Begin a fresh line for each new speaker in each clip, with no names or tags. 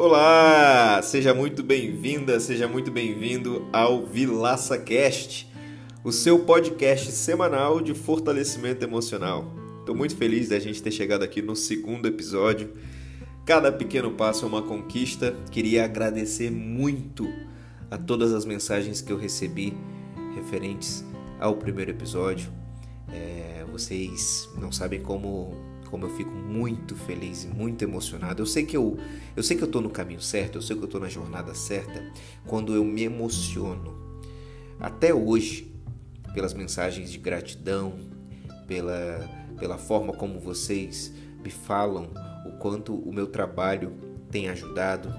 Olá, seja muito bem-vinda, seja muito bem-vindo ao Vilaça Cast, o seu podcast semanal de fortalecimento emocional. Estou muito feliz da gente ter chegado aqui no segundo episódio. Cada pequeno passo é uma conquista. Queria agradecer muito a todas as mensagens que eu recebi referentes ao primeiro episódio. É, vocês não sabem como como eu fico muito feliz e muito emocionado. Eu sei que eu, eu sei que eu tô no caminho certo, eu sei que eu tô na jornada certa quando eu me emociono. Até hoje, pelas mensagens de gratidão, pela pela forma como vocês me falam o quanto o meu trabalho tem ajudado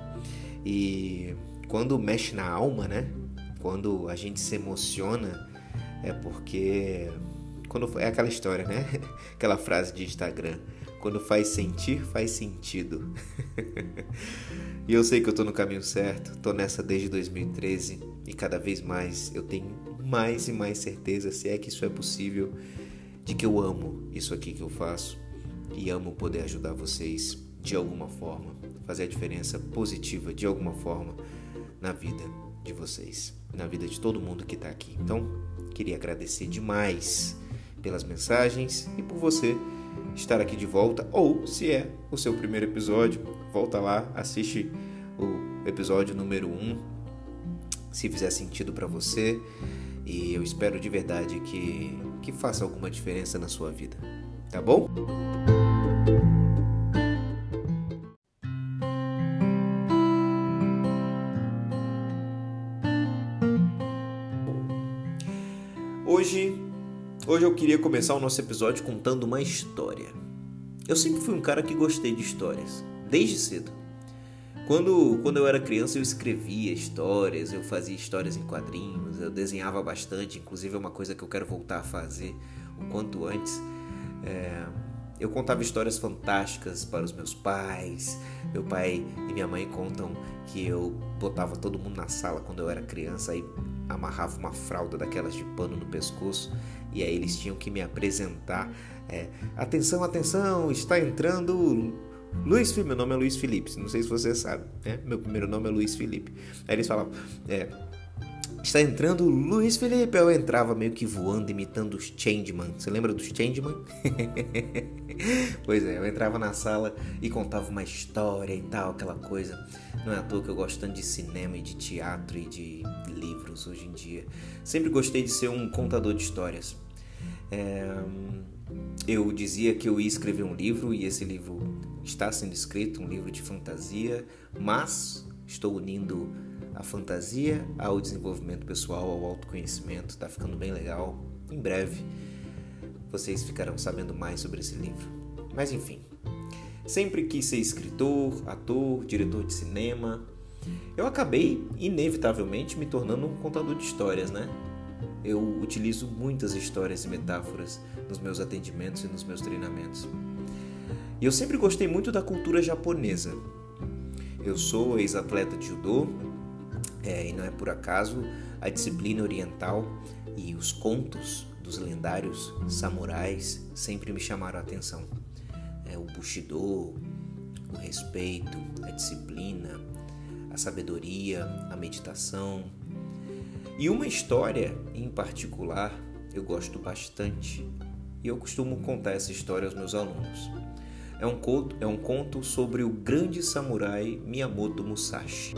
e quando mexe na alma, né? Quando a gente se emociona é porque quando é aquela história, né? Aquela frase de Instagram. Quando faz sentir, faz sentido. e eu sei que eu tô no caminho certo, tô nessa desde 2013 e cada vez mais eu tenho mais e mais certeza, se é que isso é possível, de que eu amo isso aqui que eu faço e amo poder ajudar vocês de alguma forma, fazer a diferença positiva de alguma forma na vida de vocês, na vida de todo mundo que está aqui. Então, queria agradecer demais pelas mensagens e por você estar aqui de volta. Ou, se é o seu primeiro episódio, volta lá, assiste o episódio número 1, um, se fizer sentido para você. E eu espero de verdade que, que faça alguma diferença na sua vida. Tá bom? Hoje eu queria começar o nosso episódio contando uma história. Eu sempre fui um cara que gostei de histórias, desde cedo. Quando, quando eu era criança eu escrevia histórias, eu fazia histórias em quadrinhos, eu desenhava bastante, inclusive é uma coisa que eu quero voltar a fazer o quanto antes. É, eu contava histórias fantásticas para os meus pais. Meu pai e minha mãe contam que eu botava todo mundo na sala quando eu era criança e amarrava uma fralda daquelas de pano no pescoço e aí eles tinham que me apresentar. É, atenção, atenção, está entrando Luiz Felipe. Meu nome é Luiz Felipe, não sei se você sabe, né? Meu primeiro nome é Luiz Felipe. Aí eles falavam, é, está entrando Luiz Felipe. Eu entrava meio que voando, imitando os Changeman. Você lembra dos Changeman? pois é, eu entrava na sala e contava uma história e tal, aquela coisa. Não é à toa que eu gosto tanto de cinema e de teatro e de livros hoje em dia. Sempre gostei de ser um contador de histórias. É, eu dizia que eu ia escrever um livro e esse livro está sendo escrito, um livro de fantasia, mas estou unindo a fantasia ao desenvolvimento pessoal, ao autoconhecimento. Está ficando bem legal. Em breve vocês ficarão sabendo mais sobre esse livro. Mas enfim, sempre quis ser escritor, ator, diretor de cinema. Eu acabei inevitavelmente me tornando um contador de histórias, né? Eu utilizo muitas histórias e metáforas nos meus atendimentos e nos meus treinamentos. E eu sempre gostei muito da cultura japonesa. Eu sou ex-atleta de judô, é, e não é por acaso a disciplina oriental e os contos dos lendários samurais sempre me chamaram a atenção. É, o Bushido, o respeito, a disciplina, a sabedoria, a meditação. E uma história em particular eu gosto bastante e eu costumo contar essa história aos meus alunos. É um conto, é um conto sobre o grande samurai Miyamoto Musashi.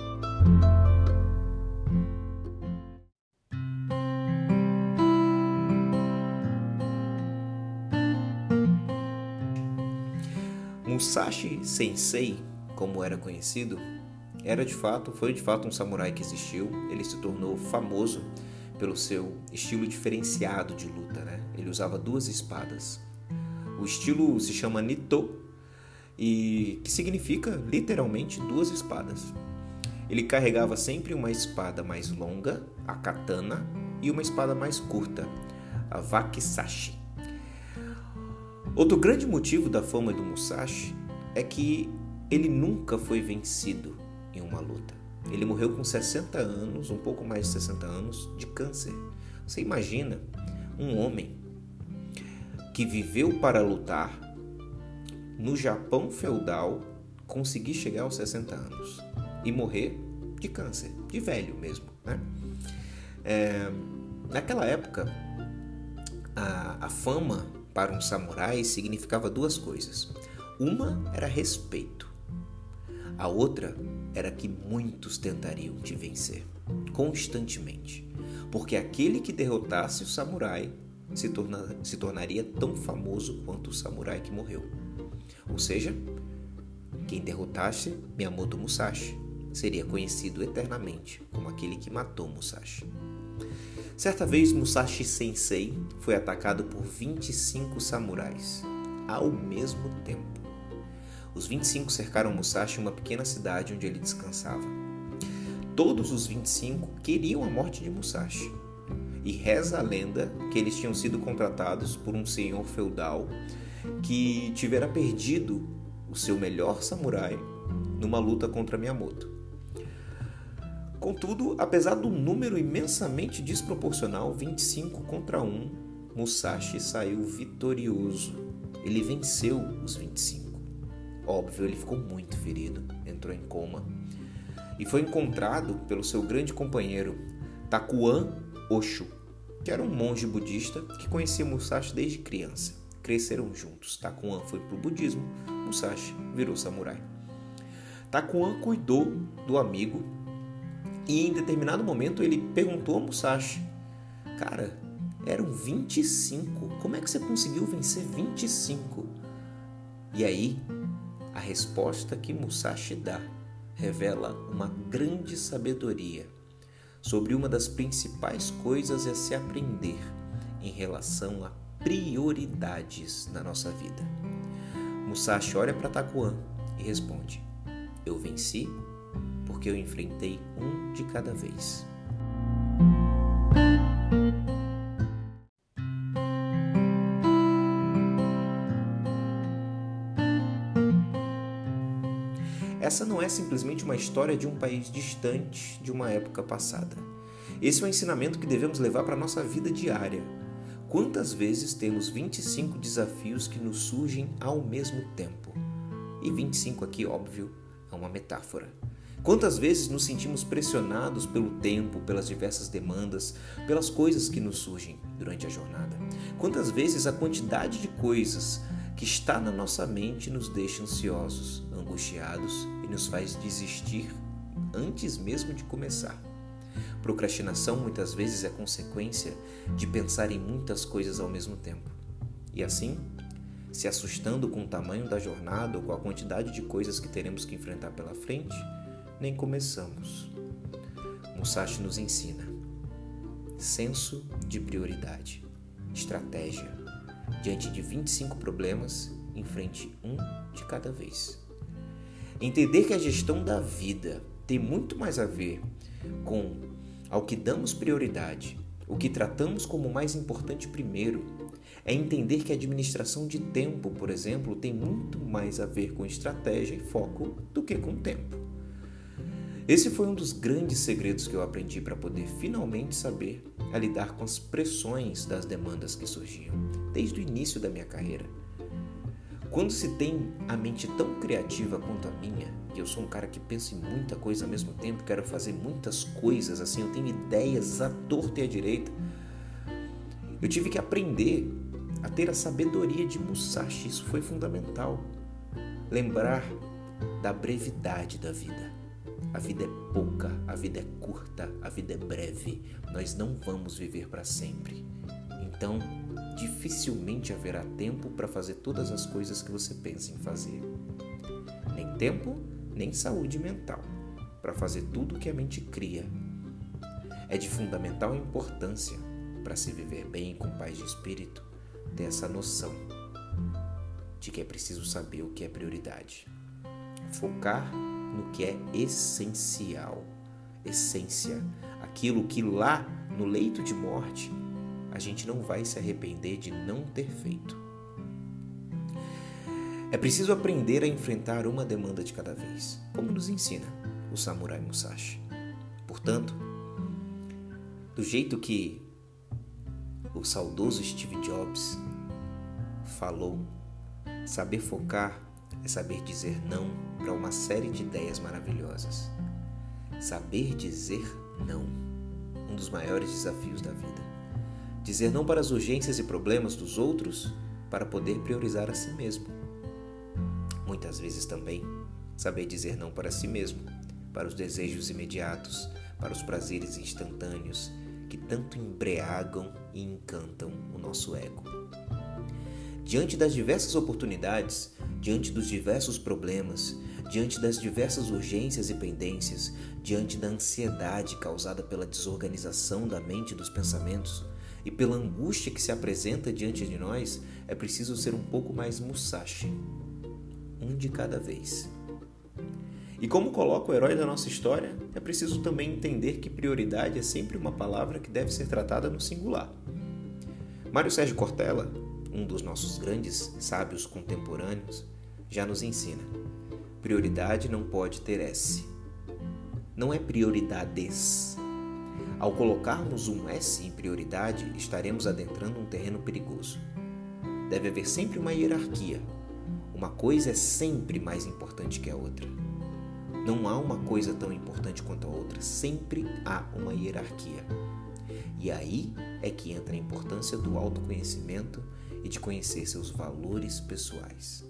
Musashi Sensei, como era conhecido, era de fato, foi de fato um samurai que existiu. Ele se tornou famoso pelo seu estilo diferenciado de luta, né? Ele usava duas espadas. O estilo se chama Nito e que significa literalmente duas espadas. Ele carregava sempre uma espada mais longa, a katana, e uma espada mais curta, a wakizashi. Outro grande motivo da fama do Musashi é que ele nunca foi vencido em uma luta. Ele morreu com 60 anos, um pouco mais de 60 anos, de câncer. Você imagina um homem que viveu para lutar no Japão feudal conseguir chegar aos 60 anos e morrer de câncer, de velho mesmo. Né? É, naquela época, a, a fama para um samurai significava duas coisas. Uma era respeito, a outra era que muitos tentariam te vencer, constantemente, porque aquele que derrotasse o samurai se, torna, se tornaria tão famoso quanto o samurai que morreu. Ou seja, quem derrotasse Miyamoto Musashi seria conhecido eternamente como aquele que matou Musashi. Certa vez, Musashi Sensei foi atacado por 25 samurais ao mesmo tempo. Os 25 cercaram Musashi em uma pequena cidade onde ele descansava. Todos os 25 queriam a morte de Musashi. E reza a lenda que eles tinham sido contratados por um senhor feudal que tivera perdido o seu melhor samurai numa luta contra Miyamoto. Contudo, apesar do número imensamente desproporcional, 25 contra 1, Musashi saiu vitorioso. Ele venceu os 25. Óbvio, ele ficou muito ferido, entrou em coma e foi encontrado pelo seu grande companheiro Takuan Osho, que era um monge budista que conhecia Musashi desde criança. Cresceram juntos. Takuan foi para o budismo, Musashi virou samurai. Takuan cuidou do amigo e em determinado momento ele perguntou a Musashi: Cara, eram 25, como é que você conseguiu vencer 25? E aí, a resposta que Musashi dá revela uma grande sabedoria sobre uma das principais coisas a se aprender em relação a prioridades na nossa vida. Musashi olha para Takuan e responde: Eu venci porque eu enfrentei um de cada vez. Essa não é simplesmente uma história de um país distante de uma época passada. Esse é um ensinamento que devemos levar para a nossa vida diária. Quantas vezes temos 25 desafios que nos surgem ao mesmo tempo? E 25 aqui, óbvio, é uma metáfora. Quantas vezes nos sentimos pressionados pelo tempo, pelas diversas demandas, pelas coisas que nos surgem durante a jornada? Quantas vezes a quantidade de coisas que está na nossa mente nos deixa ansiosos, angustiados nos faz desistir antes mesmo de começar. Procrastinação muitas vezes é consequência de pensar em muitas coisas ao mesmo tempo. E assim, se assustando com o tamanho da jornada ou com a quantidade de coisas que teremos que enfrentar pela frente, nem começamos. Musashi nos ensina senso de prioridade, estratégia. Diante de 25 problemas, enfrente um de cada vez. Entender que a gestão da vida tem muito mais a ver com ao que damos prioridade, o que tratamos como mais importante primeiro. É entender que a administração de tempo, por exemplo, tem muito mais a ver com estratégia e foco do que com tempo. Esse foi um dos grandes segredos que eu aprendi para poder finalmente saber a lidar com as pressões das demandas que surgiam desde o início da minha carreira. Quando se tem a mente tão criativa quanto a minha, que eu sou um cara que pensa em muita coisa ao mesmo tempo, quero fazer muitas coisas, assim, eu tenho ideias à torta e à direita. Eu tive que aprender a ter a sabedoria de Musashi, isso foi fundamental. Lembrar da brevidade da vida. A vida é pouca, a vida é curta, a vida é breve. Nós não vamos viver para sempre. Então, dificilmente haverá tempo para fazer todas as coisas que você pensa em fazer. Nem tempo, nem saúde mental para fazer tudo o que a mente cria. É de fundamental importância para se viver bem com paz de espírito ter essa noção de que é preciso saber o que é prioridade. Focar no que é essencial, essência, aquilo que lá no leito de morte a gente não vai se arrepender de não ter feito. É preciso aprender a enfrentar uma demanda de cada vez, como nos ensina o samurai Musashi. Portanto, do jeito que o saudoso Steve Jobs falou, saber focar é saber dizer não
para uma série de ideias maravilhosas. Saber dizer não, um dos maiores desafios da vida. Dizer não para as urgências e problemas dos outros para poder priorizar a si mesmo. Muitas vezes também saber dizer não para si mesmo, para os desejos imediatos, para os prazeres instantâneos que tanto embriagam e encantam o nosso ego. Diante das diversas oportunidades, diante dos diversos problemas, diante das diversas urgências e pendências, diante da ansiedade causada pela desorganização da mente e dos pensamentos e pela angústia que se apresenta diante de nós, é preciso ser um pouco mais Musashi, um de cada vez. E como coloca o herói da nossa história, é preciso também entender que prioridade é sempre uma palavra que deve ser tratada no singular. Mário Sérgio Cortella, um dos nossos grandes sábios contemporâneos, já nos ensina: prioridade não pode ter S. Não é prioridades. Ao colocarmos um S em prioridade, estaremos adentrando um terreno perigoso. Deve haver sempre uma hierarquia. Uma coisa é sempre mais importante que a outra. Não há uma coisa tão importante quanto a outra, sempre há uma hierarquia. E aí é que entra a importância do autoconhecimento e de conhecer seus valores pessoais.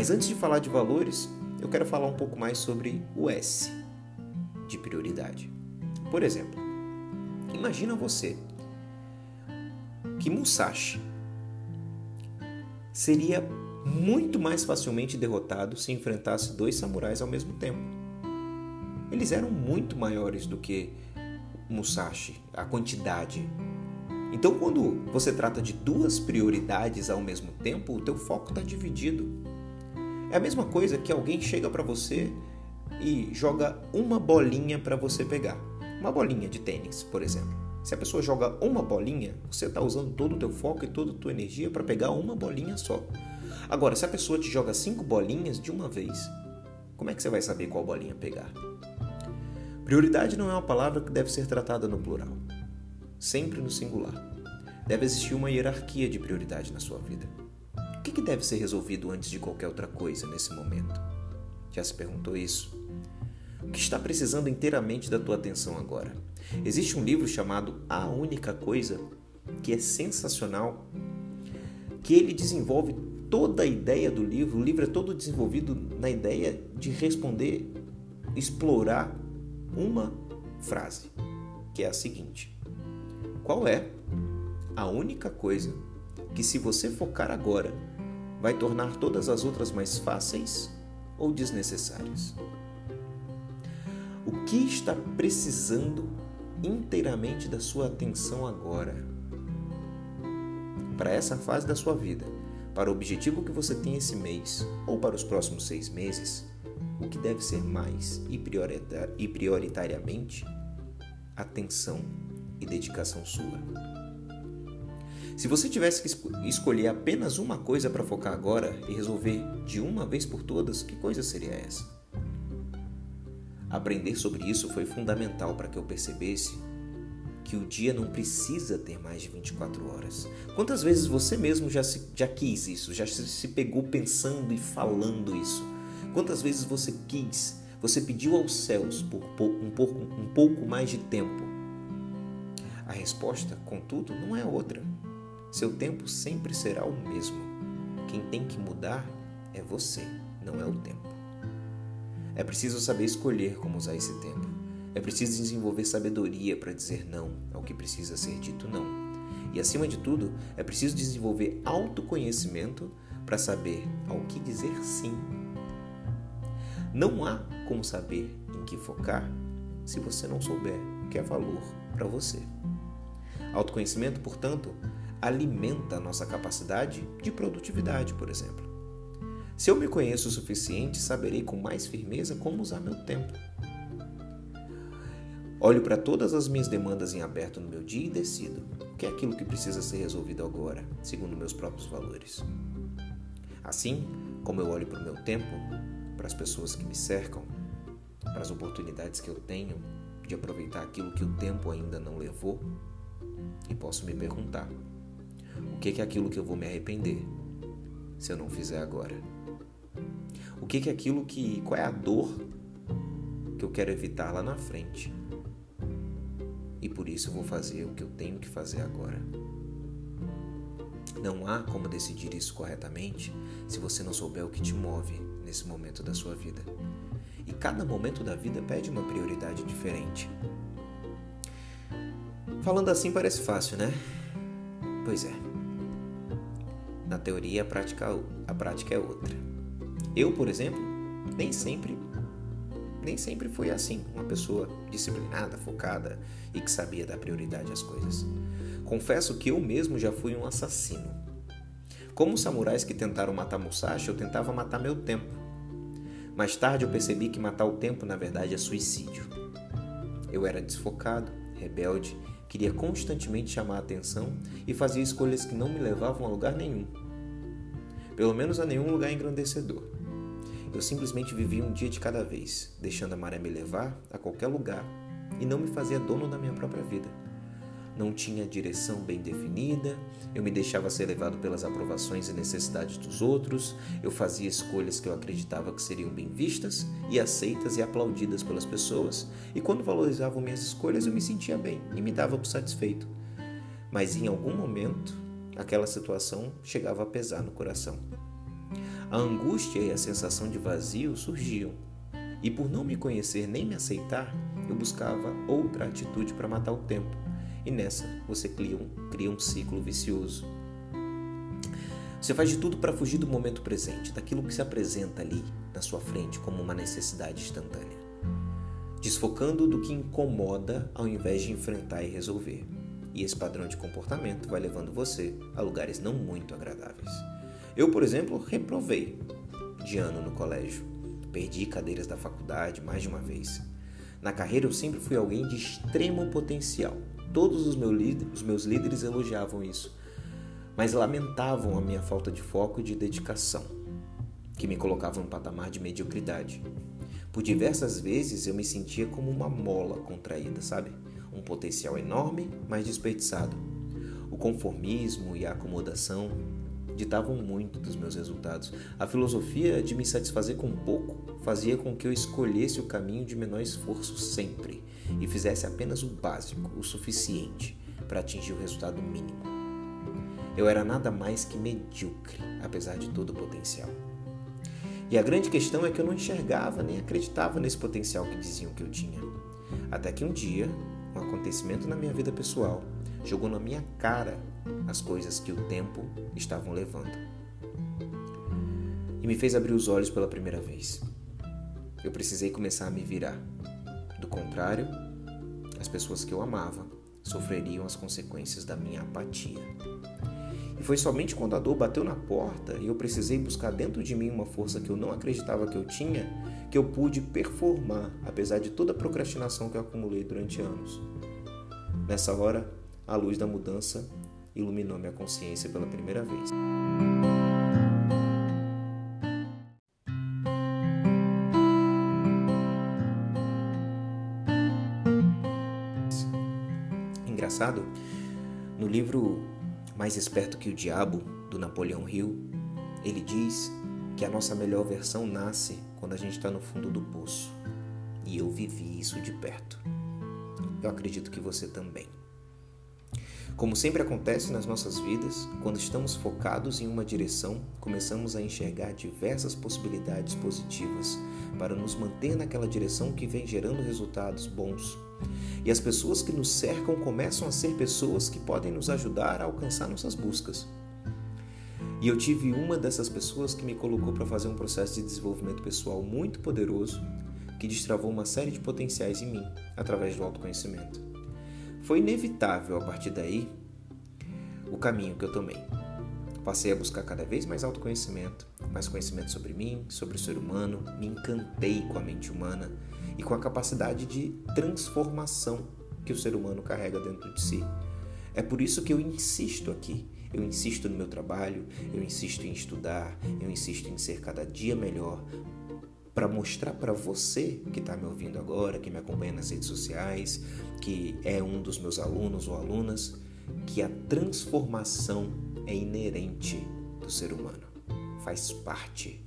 Mas antes de falar de valores, eu quero falar um pouco mais sobre o S de prioridade. Por exemplo, imagina você que Musashi seria muito mais facilmente derrotado se enfrentasse dois samurais ao mesmo tempo. Eles eram muito maiores do que Musashi, a quantidade. Então, quando você trata de duas prioridades ao mesmo tempo, o teu foco está dividido. É a mesma coisa que alguém chega para você e joga uma bolinha para você pegar. Uma bolinha de tênis, por exemplo. Se a pessoa joga uma bolinha, você está usando todo o teu foco e toda a tua energia para pegar uma bolinha só. Agora, se a pessoa te joga cinco bolinhas de uma vez, como é que você vai saber qual bolinha pegar? Prioridade não é uma palavra que deve ser tratada no plural, sempre no singular. Deve existir uma hierarquia de prioridade na sua vida. O que, deve ser resolvido antes de qualquer outra coisa nesse momento? Já se perguntou isso? O que está precisando inteiramente da tua atenção agora? Existe um livro chamado A Única Coisa que é sensacional, que ele desenvolve toda a ideia do livro, o livro é todo desenvolvido na ideia de responder, explorar uma frase, que é a seguinte: Qual é a única coisa que, se você focar agora, vai tornar todas as outras mais fáceis ou desnecessárias? O que está precisando inteiramente da sua atenção agora? Para essa fase da sua vida, para o objetivo que você tem esse mês ou para os próximos seis meses, o que deve ser mais e, e prioritariamente atenção e dedicação sua. Se você tivesse que escolher apenas uma coisa para focar agora e resolver de uma vez por todas, que coisa seria essa? Aprender sobre isso foi fundamental para que eu percebesse que o dia não precisa ter mais de 24 horas. Quantas vezes você mesmo já, se, já quis isso, já se, se pegou pensando e falando isso? Quantas vezes você quis, você pediu aos céus por, um, pouco, um pouco mais de tempo? A resposta, contudo, não é outra. Seu tempo sempre será o mesmo. Quem tem que mudar é você, não é o tempo. É preciso saber escolher como usar esse tempo. É preciso desenvolver sabedoria para dizer não ao que precisa ser dito não. E acima de tudo, é preciso desenvolver autoconhecimento para saber ao que dizer sim. Não há como saber em que focar se você não souber o que é valor para você. Autoconhecimento, portanto, alimenta a nossa capacidade de produtividade, por exemplo. Se eu me conheço o suficiente, saberei com mais firmeza como usar meu tempo. Olho para todas as minhas demandas em aberto no meu dia e decido o que é aquilo que precisa ser resolvido agora, segundo meus próprios valores. Assim como eu olho para o meu tempo, para as pessoas que me cercam, para as oportunidades que eu tenho de aproveitar aquilo que o tempo ainda não levou e posso me perguntar: o que é aquilo que eu vou me arrepender se eu não fizer agora? O que é aquilo que. qual é a dor que eu quero evitar lá na frente? E por isso eu vou fazer o que eu tenho que fazer agora. Não há como decidir isso corretamente se você não souber o que te move nesse momento da sua vida. E cada momento da vida pede uma prioridade diferente. Falando assim parece fácil, né? Pois é. Teoria, a prática, a prática é outra. Eu, por exemplo, nem sempre nem sempre fui assim, uma pessoa disciplinada, focada e que sabia dar prioridade às coisas. Confesso que eu mesmo já fui um assassino. Como os samurais que tentaram matar Musashi, eu tentava matar meu tempo. Mais tarde eu percebi que matar o tempo na verdade é suicídio. Eu era desfocado, rebelde, queria constantemente chamar a atenção e fazia escolhas que não me levavam a lugar nenhum. Pelo menos a nenhum lugar engrandecedor. Eu simplesmente vivia um dia de cada vez, deixando a maré me levar a qualquer lugar e não me fazia dono da minha própria vida. Não tinha direção bem definida, eu me deixava ser levado pelas aprovações e necessidades dos outros, eu fazia escolhas que eu acreditava que seriam bem vistas e aceitas e aplaudidas pelas pessoas, e quando valorizavam minhas escolhas eu me sentia bem e me dava por satisfeito. Mas em algum momento, aquela situação chegava a pesar no coração. A angústia e a sensação de vazio surgiam, e por não me conhecer nem me aceitar, eu buscava outra atitude para matar o tempo, e nessa você cria um, cria um ciclo vicioso. Você faz de tudo para fugir do momento presente, daquilo que se apresenta ali na sua frente como uma necessidade instantânea, desfocando do que incomoda ao invés de enfrentar e resolver. E esse padrão de comportamento vai levando você a lugares não muito agradáveis. Eu, por exemplo, reprovei de ano no colégio. Perdi cadeiras da faculdade mais de uma vez. Na carreira eu sempre fui alguém de extremo potencial. Todos os meus, líderes, os meus líderes elogiavam isso, mas lamentavam a minha falta de foco e de dedicação, que me colocavam no patamar de mediocridade. Por diversas vezes eu me sentia como uma mola contraída, sabe? Um potencial enorme, mas desperdiçado. O conformismo e a acomodação ditavam muito dos meus resultados. A filosofia de me satisfazer com pouco fazia com que eu escolhesse o caminho de menor esforço sempre e fizesse apenas o básico, o suficiente para atingir o resultado mínimo. Eu era nada mais que medíocre, apesar de todo o potencial. E a grande questão é que eu não enxergava nem acreditava nesse potencial que diziam que eu tinha. Até que um dia, um acontecimento na minha vida pessoal jogou na minha cara as coisas que o tempo estavam levando. E me fez abrir os olhos pela primeira vez. Eu precisei começar a me virar. Do contrário, as pessoas que eu amava sofreriam as consequências da minha apatia. E foi somente quando a dor bateu na porta e eu precisei buscar dentro de mim uma força que eu não acreditava que eu tinha, que eu pude performar, apesar de toda a procrastinação que eu acumulei durante anos. Nessa hora, a luz da mudança iluminou minha consciência pela primeira vez. Engraçado, no livro Mais Esperto que o Diabo, do Napoleão Hill, ele diz que a nossa melhor versão nasce quando a gente está no fundo do poço. E eu vivi isso de perto. Eu acredito que você também. Como sempre acontece nas nossas vidas, quando estamos focados em uma direção, começamos a enxergar diversas possibilidades positivas para nos manter naquela direção que vem gerando resultados bons. E as pessoas que nos cercam começam a ser pessoas que podem nos ajudar a alcançar nossas buscas. E eu tive uma dessas pessoas que me colocou para fazer um processo de desenvolvimento pessoal muito poderoso, que destravou uma série de potenciais em mim através do autoconhecimento. Foi inevitável a partir daí o caminho que eu tomei. Passei a buscar cada vez mais autoconhecimento, mais conhecimento sobre mim, sobre o ser humano, me encantei com a mente humana e com a capacidade de transformação que o ser humano carrega dentro de si. É por isso que eu insisto aqui. Eu insisto no meu trabalho, eu insisto em estudar, eu insisto em ser cada dia melhor, para mostrar para você que está me ouvindo agora, que me acompanha nas redes sociais, que é um dos meus alunos ou alunas, que a transformação é inerente do ser humano, faz parte.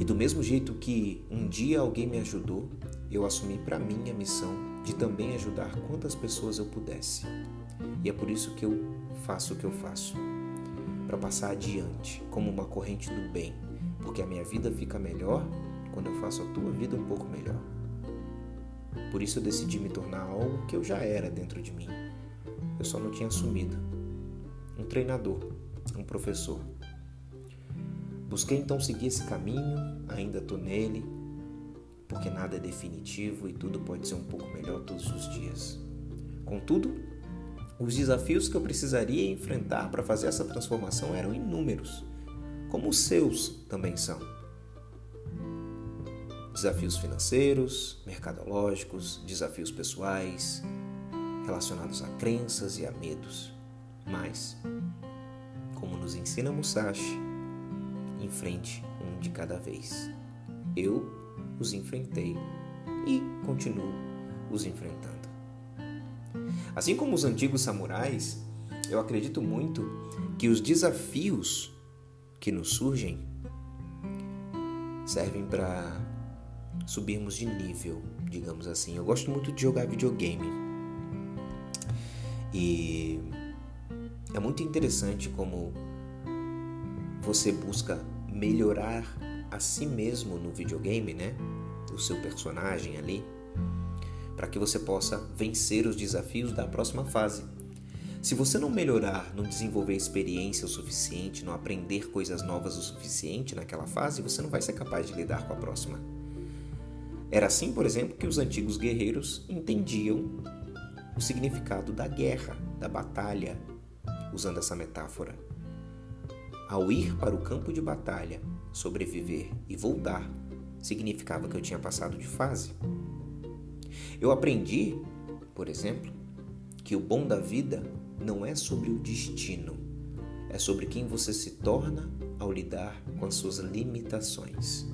E do mesmo jeito que um dia alguém me ajudou, eu assumi para mim a missão de também ajudar quantas pessoas eu pudesse. E é por isso que eu faço o que eu faço para passar adiante como uma corrente do bem, porque a minha vida fica melhor quando eu faço a tua vida um pouco melhor. Por isso eu decidi me tornar algo que eu já era dentro de mim. Eu só não tinha assumido. Um treinador, um professor. Busquei então seguir esse caminho, ainda estou nele, porque nada é definitivo e tudo pode ser um pouco melhor todos os dias. Contudo, os desafios que eu precisaria enfrentar para fazer essa transformação eram inúmeros, como os seus também são. Desafios financeiros, mercadológicos, desafios pessoais, relacionados a crenças e a medos. Mas, como nos ensina Musashi, enfrente um de cada vez. Eu os enfrentei e continuo os enfrentando. Assim como os antigos samurais, eu acredito muito que os desafios que nos surgem servem para subirmos de nível, digamos assim. Eu gosto muito de jogar videogame. E é muito interessante como você busca melhorar a si mesmo no videogame, né? O seu personagem ali para que você possa vencer os desafios da próxima fase. Se você não melhorar, não desenvolver experiência o suficiente, não aprender coisas novas o suficiente naquela fase, você não vai ser capaz de lidar com a próxima. Era assim, por exemplo, que os antigos guerreiros entendiam o significado da guerra, da batalha, usando essa metáfora. Ao ir para o campo de batalha, sobreviver e voltar, significava que eu tinha passado de fase. Eu aprendi, por exemplo, que o bom da vida não é sobre o destino, é sobre quem você se torna ao lidar com as suas limitações.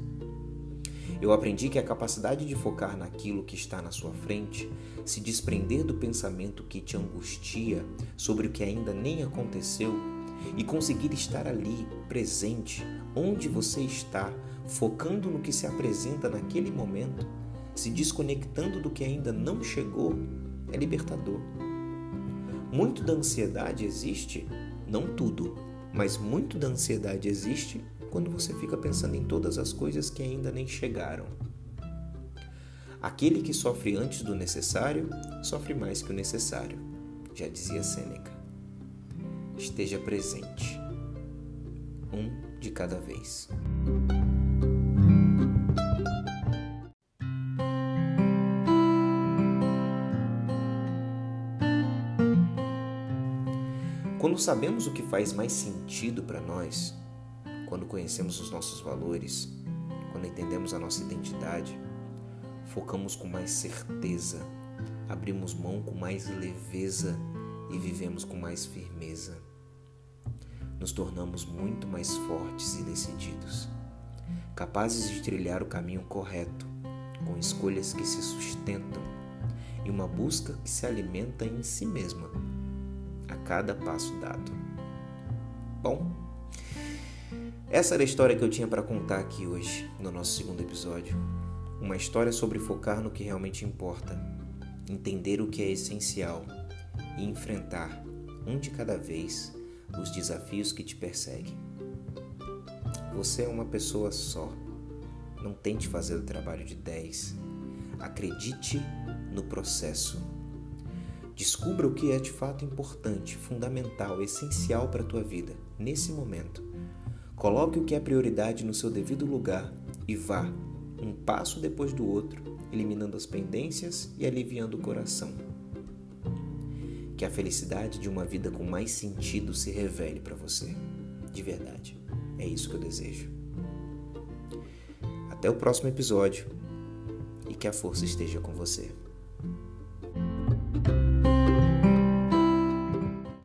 Eu aprendi que a capacidade de focar naquilo que está na sua frente, se desprender do pensamento que te angustia sobre o que ainda nem aconteceu e conseguir estar ali, presente, onde você está, focando no que se apresenta naquele momento, se desconectando do que ainda não chegou, é libertador. Muito da ansiedade existe, não tudo, mas muito da ansiedade existe quando você fica pensando em todas as coisas que ainda nem chegaram. Aquele que sofre antes do necessário sofre mais que o necessário, já dizia Sêneca. Esteja presente, um de cada vez. Quando sabemos o que faz mais sentido para nós, quando conhecemos os nossos valores, quando entendemos a nossa identidade, focamos com mais certeza, abrimos mão com mais leveza e vivemos com mais firmeza. Nos tornamos muito mais fortes e decididos, capazes de trilhar o caminho correto, com escolhas que se sustentam e uma busca que se alimenta em si mesma a cada passo dado. Bom, essa era a história que eu tinha para contar aqui hoje, no nosso segundo episódio. Uma história sobre focar no que realmente importa, entender o que é essencial e enfrentar, um de cada vez, os desafios que te perseguem. Você é uma pessoa só. Não tente fazer o trabalho de 10. Acredite no processo Descubra o que é de fato importante, fundamental, essencial para a tua vida nesse momento. Coloque o que é prioridade no seu devido lugar e vá, um passo depois do outro, eliminando as pendências e aliviando o coração. Que a felicidade de uma vida com mais sentido se revele para você. De verdade. É isso que eu desejo. Até o próximo episódio e que a força esteja com você.